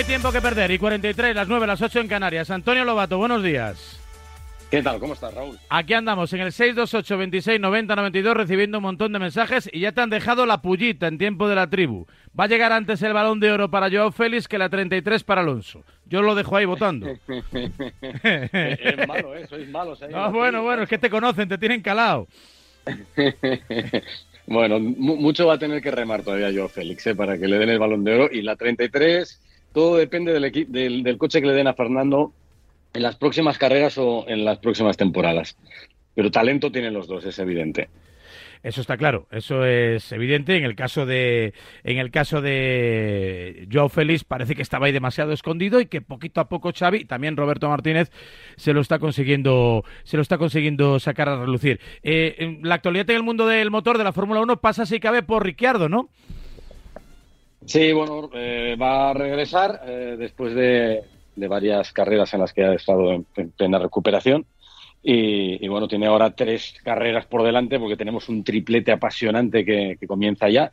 Hay tiempo que perder. Y 43, las 9, las 8 en Canarias. Antonio Lobato, buenos días. ¿Qué tal? ¿Cómo estás, Raúl? Aquí andamos en el 628 26 90 92 recibiendo un montón de mensajes y ya te han dejado la pullita en tiempo de la tribu. Va a llegar antes el balón de oro para Joao Félix que la 33 para Alonso. Yo lo dejo ahí votando. es malo, ¿eh? Sois malos. Ahí no, bueno, bueno, es que te conocen, te tienen calado. bueno, mucho va a tener que remar todavía Joao Félix ¿eh? para que le den el balón de oro y la 33 todo depende del, del, del coche que le den a Fernando en las próximas carreras o en las próximas temporadas. Pero talento tienen los dos, es evidente. Eso está claro, eso es evidente. En el caso de, en el caso de Joao Félix parece que estaba ahí demasiado escondido y que poquito a poco Xavi, también Roberto Martínez, se lo está consiguiendo, se lo está consiguiendo sacar a relucir. Eh, la actualidad en el mundo del motor de la Fórmula 1 pasa si cabe por Ricciardo, ¿no? Sí, bueno, eh, va a regresar eh, después de, varias carreras en las que ha estado en, plena recuperación. Y, bueno, tiene ahora tres carreras por delante porque tenemos un triplete apasionante que, comienza ya.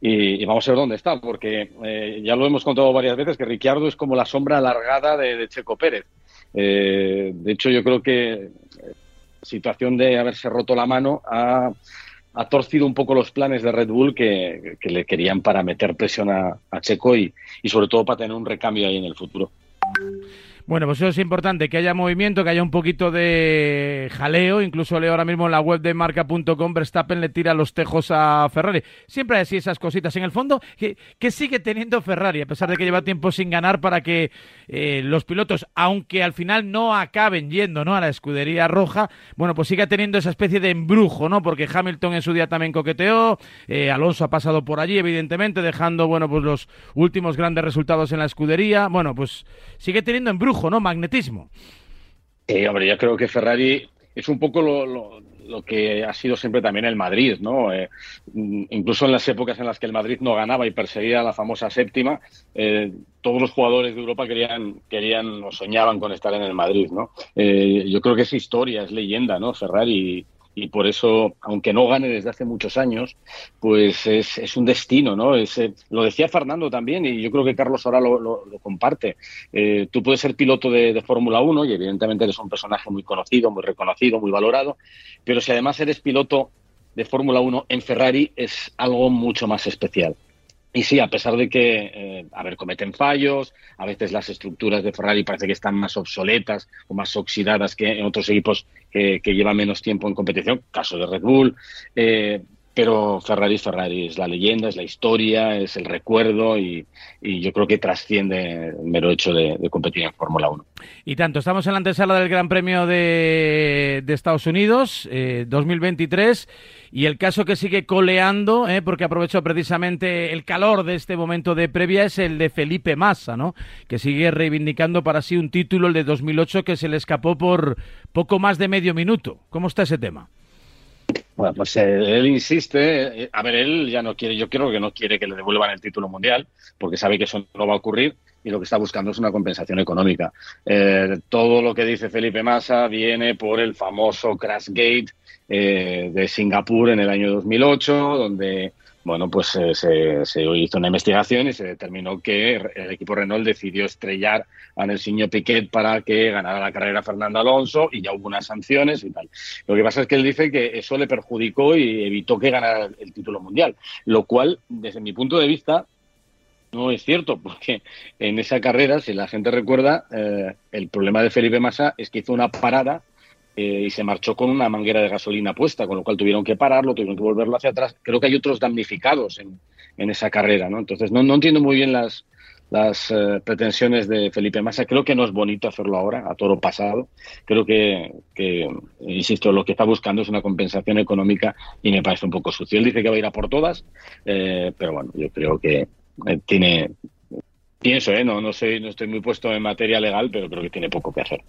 Y, vamos a ver dónde está, porque eh, ya lo hemos contado varias veces que Ricciardo es como la sombra alargada de, Checo Pérez. De hecho, yo creo que situación de haberse roto la mano ha, torcido un poco los planes de Red Bull que, le querían para meter presión a, a Checo y, y sobre todo para tener un recambio ahí en el futuro. Bueno, pues eso es importante, que haya movimiento, que haya un poquito de jaleo. Incluso leo ahora mismo en la web de marca.com, Verstappen le tira los tejos a Ferrari. Siempre hay así esas cositas. En el fondo, que, sigue teniendo Ferrari, a pesar de que lleva tiempo sin ganar para que eh, los pilotos, aunque al final no acaben yendo ¿no? a la escudería roja, bueno, pues siga teniendo esa especie de embrujo, ¿no? Porque Hamilton en su día también coqueteó, eh, Alonso ha pasado por allí, evidentemente, dejando, bueno, pues los últimos grandes resultados en la escudería. Bueno, pues sigue teniendo embrujo ¿no? Magnetismo. Sí, hombre, yo creo que Ferrari es un poco lo, que ha sido siempre también el Madrid, ¿no? Eh, incluso en las épocas en las que el Madrid no ganaba y perseguía la famosa séptima, eh, todos los jugadores de Europa querían, querían o soñaban con estar en el Madrid, ¿no? Eh, yo creo que es historia, es leyenda, ¿no? Ferrari y por eso, aunque no gane desde hace muchos años, pues es, es un destino, ¿no? Es, eh, lo decía Fernando también y yo creo que Carlos ahora lo, comparte. Eh, tú puedes ser piloto de, de Fórmula 1 y evidentemente eres un personaje muy conocido, muy reconocido, muy valorado, pero si además eres piloto de Fórmula 1 en Ferrari es algo mucho más especial. Y sí, a pesar de que, eh, a ver, cometen fallos, a veces las estructuras de Ferrari parece que están más obsoletas o más oxidadas que en otros equipos que, llevan menos tiempo en competición, caso de Red Bull, eh, pero Ferrari Ferrari, es la leyenda, es la historia, es el recuerdo y, yo creo que trasciende el mero hecho de, competir en Fórmula 1. Y tanto, estamos en la antesala del Gran Premio de, Estados Unidos 2023 eh, y el caso que sigue coleando, eh, porque aprovechó precisamente el calor de este momento de previa, es el de Felipe Massa, ¿no? que sigue reivindicando para sí un título, el de 2008, que se le escapó por poco más de medio minuto. ¿Cómo está ese tema? Bueno, pues eh, él insiste, eh, a ver, él ya no quiere, yo creo que no quiere que le devuelvan el título mundial, porque sabe que eso no va a ocurrir y lo que está buscando es una compensación económica. Eh, todo lo que dice Felipe Massa viene por el famoso Crash Gate de Singapur en el año 2008, donde bueno, pues eh, se, hizo una investigación y se determinó que el equipo Renault decidió estrellar a Nelsinho Piquet para que ganara la carrera Fernando Alonso y ya hubo unas sanciones y tal. Lo que pasa es que él dice que eso le perjudicó y evitó que ganara el título mundial, lo cual, desde mi punto de vista, no es cierto, porque en esa carrera, si la gente recuerda, eh, el problema de Felipe Massa es que hizo una parada eh, y se marchó con una manguera de gasolina puesta, con lo cual tuvieron que pararlo, tuvieron que volverlo hacia atrás. Creo que hay otros damnificados en, en esa carrera, ¿no? Entonces, no, no entiendo muy bien las, las eh, pretensiones de Felipe Massa. Creo que no es bonito hacerlo ahora, a toro pasado. Creo que, que, insisto, lo que está buscando es una compensación económica y me parece un poco sucio. Él dice que va a ir a por todas, eh, pero bueno, yo creo que tiene, Pienso, ¿eh? no, no, soy, no estoy muy puesto en materia legal, pero creo que tiene poco que hacer.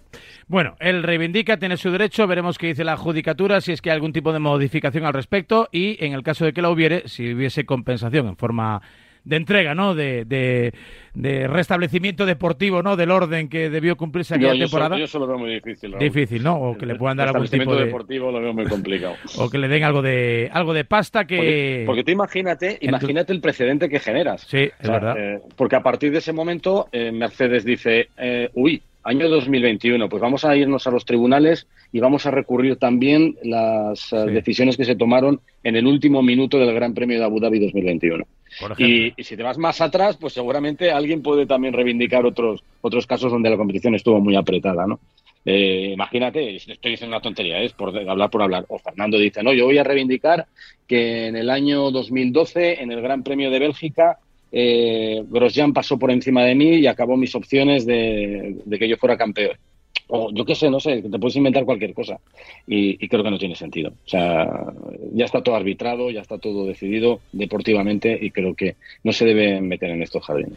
Bueno, él reivindica, tiene su derecho, veremos qué dice la judicatura, si es que hay algún tipo de modificación al respecto y, en el caso de que la hubiere, si hubiese compensación en forma de entrega, ¿no? De, de, restablecimiento deportivo, ¿no? Del orden que debió cumplirse aquella temporada. yo solo veo muy difícil. Difícil, ¿no? O que le puedan dar algún tipo de... deportivo lo veo muy complicado. o que le den algo de algo de pasta que... Porque, tú imagínate, imagínate el precedente que generas. Sí, es verdad. Eh, porque a partir de ese momento eh, Mercedes dice, eh, uy, año 2021, pues vamos a irnos a los tribunales y vamos a recurrir también las eh, decisiones que se tomaron en el último minuto del Gran Premio de Abu Dhabi 2021. Y, si te vas más atrás, pues seguramente alguien puede también reivindicar otros, otros casos donde la competición estuvo muy apretada, ¿no? Eh, imagínate, estoy diciendo una tontería, es por hablar por hablar. O Fernando dice, no, yo voy a reivindicar que en el año 2012, en el Gran Premio de Bélgica, eh, Grosjean pasó por encima de mí y acabó mis opciones de, que yo fuera campeón. O yo qué sé, no sé, te puedes inventar cualquier cosa. Y, creo que no tiene sentido. O sea, ya está todo arbitrado, ya está todo decidido deportivamente y creo que no se debe meter en estos jardines.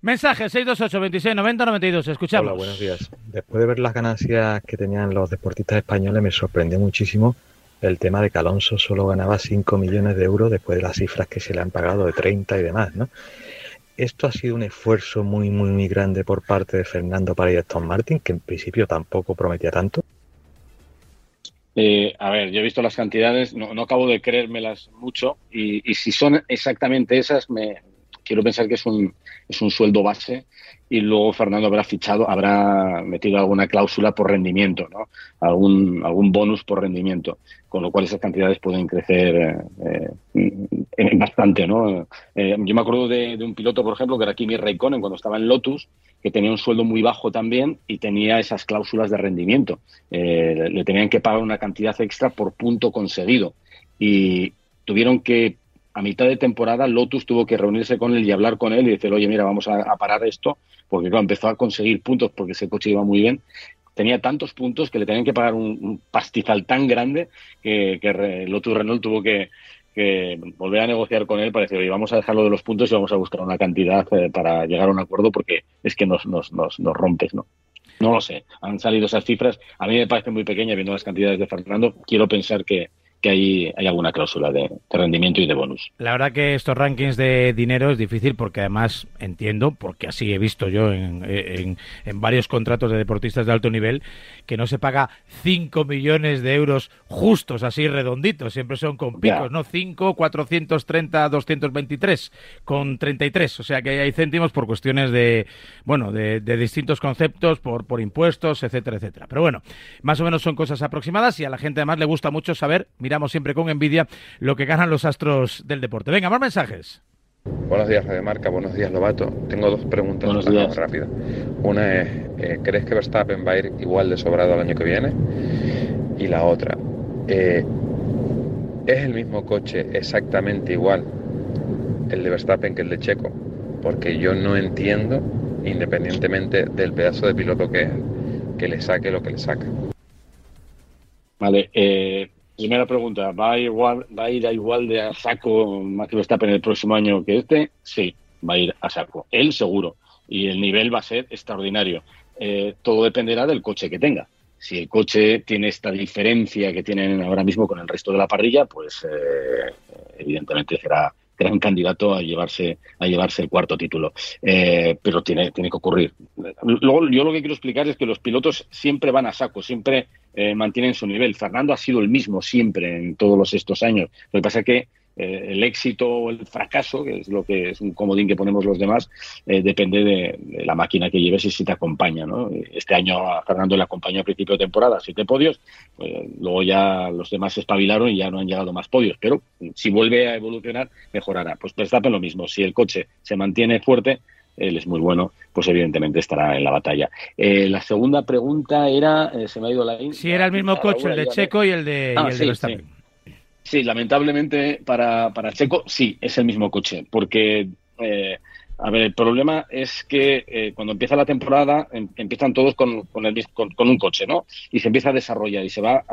Mensaje 628 26 90 92. Escuchamos. Hola, buenos días. Después de ver las ganancias que tenían los deportistas españoles, me sorprendió muchísimo el tema de que Alonso solo ganaba 5 millones de euros después de las cifras que se le han pagado de 30 y demás, ¿no? Esto ha sido un esfuerzo muy, muy, muy grande por parte de Fernando para a Aston Martin, que en principio tampoco prometía tanto. Eh, a ver, yo he visto las cantidades, no, acabo de creérmelas mucho y, si son exactamente esas, me quiero pensar que es un, es un sueldo base y luego Fernando habrá fichado, habrá metido alguna cláusula por rendimiento, ¿no? algún, algún bonus por rendimiento, con lo cual esas cantidades pueden crecer eh, bastante. ¿no? Eh, yo me acuerdo de, un piloto, por ejemplo, que era Kimi Raikkonen cuando estaba en Lotus, que tenía un sueldo muy bajo también y tenía esas cláusulas de rendimiento. Eh, le tenían que pagar una cantidad extra por punto conseguido y tuvieron que a mitad de temporada Lotus tuvo que reunirse con él y hablar con él y decir, oye, mira, vamos a, parar esto, porque claro, empezó a conseguir puntos porque ese coche iba muy bien. Tenía tantos puntos que le tenían que pagar un, pastizal tan grande que, Lotus Renault tuvo que, volver a negociar con él para decir, oye, vamos a dejarlo de los puntos y vamos a buscar una cantidad eh, para llegar a un acuerdo porque es que nos, nos, nos, nos rompes, ¿no? No lo sé, han salido esas cifras. A mí me parece muy pequeña viendo las cantidades de Fernando. Quiero pensar que, que hay, hay alguna cláusula de, rendimiento y de bonus. La verdad que estos rankings de dinero es difícil porque además entiendo, porque así he visto yo en, en, varios contratos de deportistas de alto nivel, que no se paga 5 millones de euros justos, así redonditos, siempre son con picos, ¿no? 5, 430, 223, con 33, o sea que hay céntimos por cuestiones de, bueno, de, de distintos conceptos, por, por impuestos, etcétera, etcétera. Pero bueno, más o menos son cosas aproximadas y a la gente además le gusta mucho saber, miramos siempre con envidia lo que ganan los astros del deporte. Venga, más mensajes. Buenos días, Radio Marca. Buenos días, Lobato. Tengo dos preguntas rápidas. Una es, eh, ¿crees que Verstappen va a ir igual de sobrado el año que viene? Y la otra, eh, ¿es el mismo coche exactamente igual el de Verstappen que el de Checo? Porque yo no entiendo, independientemente del pedazo de piloto que es, que le saque lo que le saca. Vale, eh, Primera pregunta, ¿va a, igual, ¿va a ir a igual de a saco Max Verstappen el próximo año que este? Sí, va a ir a saco. Él seguro. Y el nivel va a ser extraordinario. Eh, todo dependerá del coche que tenga. Si el coche tiene esta diferencia que tienen ahora mismo con el resto de la parrilla, pues eh, evidentemente será gran candidato a llevarse a llevarse el cuarto título. Eh, pero tiene, tiene que ocurrir. Luego, yo lo que quiero explicar es que los pilotos siempre van a saco, siempre eh, mantienen su nivel. Fernando ha sido el mismo siempre en todos estos años. Lo que pasa es que eh, el éxito o el fracaso, que es lo que es un comodín que ponemos los demás, eh, depende de, la máquina que lleves y si te acompaña. Este año a Fernando le acompañó a principio de temporada siete podios, pues, luego ya los demás se espabilaron y ya no han llegado más podios, pero si vuelve a evolucionar, mejorará. Pues Verstappen lo mismo, si el coche se mantiene fuerte, él es muy bueno, pues evidentemente estará en la batalla. Eh, la segunda pregunta era, se me ha ido la... Si era el mismo coche, el de Checo y el de, ah, Verstappen. Sí, lamentablemente para, para Checo sí, es el mismo coche, porque, eh, a ver, el problema es que eh, cuando empieza la temporada em, empiezan todos con, con, el, con, un coche, ¿no? Y se empieza a desarrollar y se va,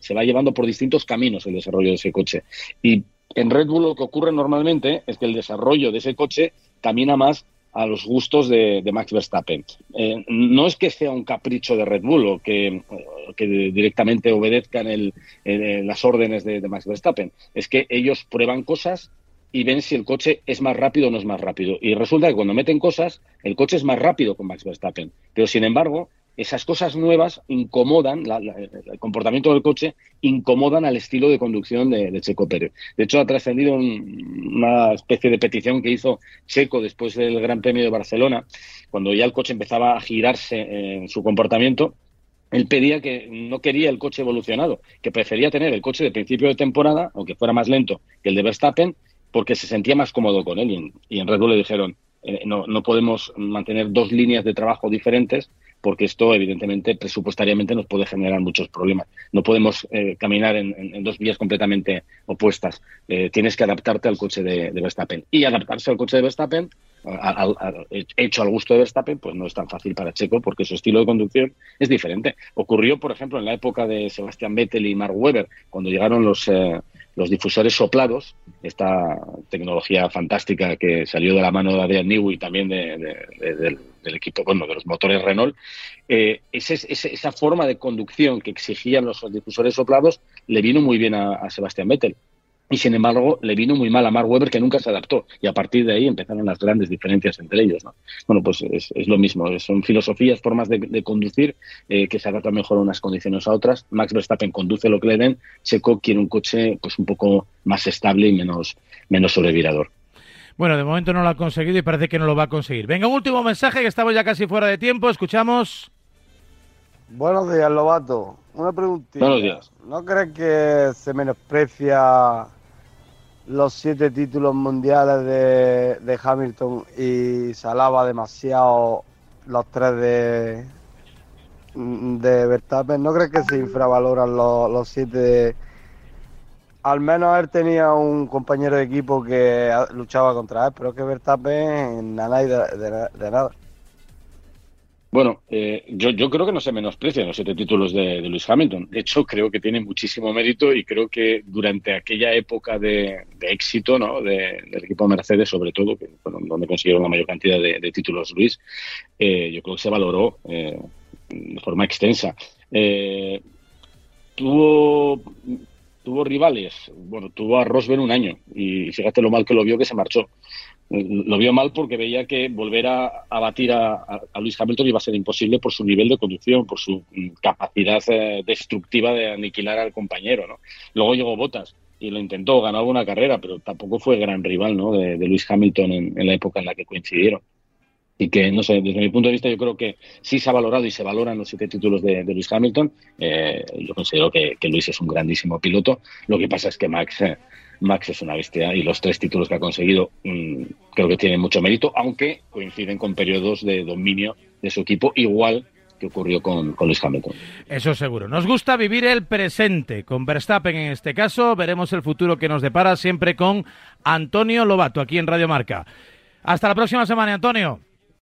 se va llevando por distintos caminos el desarrollo de ese coche. Y en Red Bull lo que ocurre normalmente es que el desarrollo de ese coche camina más a los gustos de, Max Verstappen. Eh, no es que sea un capricho de Red Bull o que, directamente obedezcan las órdenes de, Max Verstappen, es que ellos prueban cosas y ven si el coche es más rápido o no es más rápido. Y resulta que cuando meten cosas, el coche es más rápido con Max Verstappen. Pero sin embargo, esas cosas nuevas incomodan, el comportamiento del coche incomodan al estilo de conducción de, Checo Pérez. De hecho, ha trascendido una especie de petición que hizo Checo después del Gran Premio de Barcelona, cuando ya el coche empezaba a girarse en su comportamiento. Él pedía que no quería el coche evolucionado, que prefería tener el coche de principio de temporada, aunque fuera más lento que el de Verstappen, porque se sentía más cómodo con él. Y en, Red Bull le dijeron, eh, no podemos mantener dos líneas de trabajo diferentes porque esto evidentemente presupuestariamente nos puede generar muchos problemas. No podemos eh, caminar en, dos vías completamente opuestas. Eh, tienes que adaptarte al coche de, Verstappen. Y adaptarse al coche de Verstappen, hecho al gusto de Verstappen, pues no es tan fácil para Checo porque su estilo de conducción es diferente. Ocurrió, por ejemplo, en la época de Sebastián Vettel y Mark Webber, cuando llegaron los los difusores soplados, esta tecnología fantástica que salió de la mano de Adrian Newey y también del, equipo, bueno, de los motores Renault, eh, esa forma de conducción que exigían los difusores soplados le vino muy bien a, a Sebastián Vettel y sin embargo le vino muy mal a Mark Webber que nunca se adaptó y a partir de ahí empezaron las grandes diferencias entre ellos. ¿no? Bueno, pues es, lo mismo, son filosofías, formas de, conducir eh, que se adaptan mejor a unas condiciones a otras. Max Verstappen conduce lo que le den, Checo quiere un coche pues un poco más estable y menos, menos sobrevirador. Bueno, de momento no lo ha conseguido y parece que no lo va a conseguir. Venga, un último mensaje que estamos ya casi fuera de tiempo, escuchamos. Buenos días, Lobato. Una preguntita. Buenos días. ¿No crees que se menosprecia los siete títulos mundiales de, Hamilton y se alaba demasiado los tres de, de Verstappen. ¿No crees que se infravaloran los, siete? Al menos él tenía un compañero de equipo que luchaba contra él, pero que Verstappen nada de, de nada. Bueno, eh, yo, yo, creo que no se menosprecian los siete títulos de, de, Lewis Hamilton. De hecho, creo que tiene muchísimo mérito y creo que durante aquella época de, éxito ¿no? del equipo Mercedes, sobre todo, que, donde consiguieron la mayor cantidad de, títulos Luis, eh, yo creo que se valoró eh, de forma extensa. tuvo, tuvo rivales, bueno, tuvo a Rosberg un año y fíjate lo mal que lo vio que se marchó lo vio mal porque veía que volver a, batir a, Luis Hamilton iba a ser imposible por su nivel de conducción, por su mm, capacidad eh, destructiva de aniquilar al compañero. ¿no? Luego llegó Bottas y lo intentó, ganó alguna carrera, pero tampoco fue gran rival ¿no? de, Luis Hamilton en, la época en la que coincidieron. Y que, no sé, desde mi punto de vista, yo creo que sí se ha valorado y se valoran los siete títulos de, Luis Hamilton. Eh, yo considero que, Luis es un grandísimo piloto. Lo que pasa es que Max. Eh, Max es una bestia y los tres títulos que ha conseguido mm, creo que tienen mucho mérito, aunque coinciden con periodos de dominio de su equipo, igual que ocurrió con, con Luis Hamilton. Eso seguro. Nos gusta vivir el presente, con Verstappen en este caso. Veremos el futuro que nos depara siempre con Antonio Lobato, aquí en Radio Marca. Hasta la próxima semana, Antonio.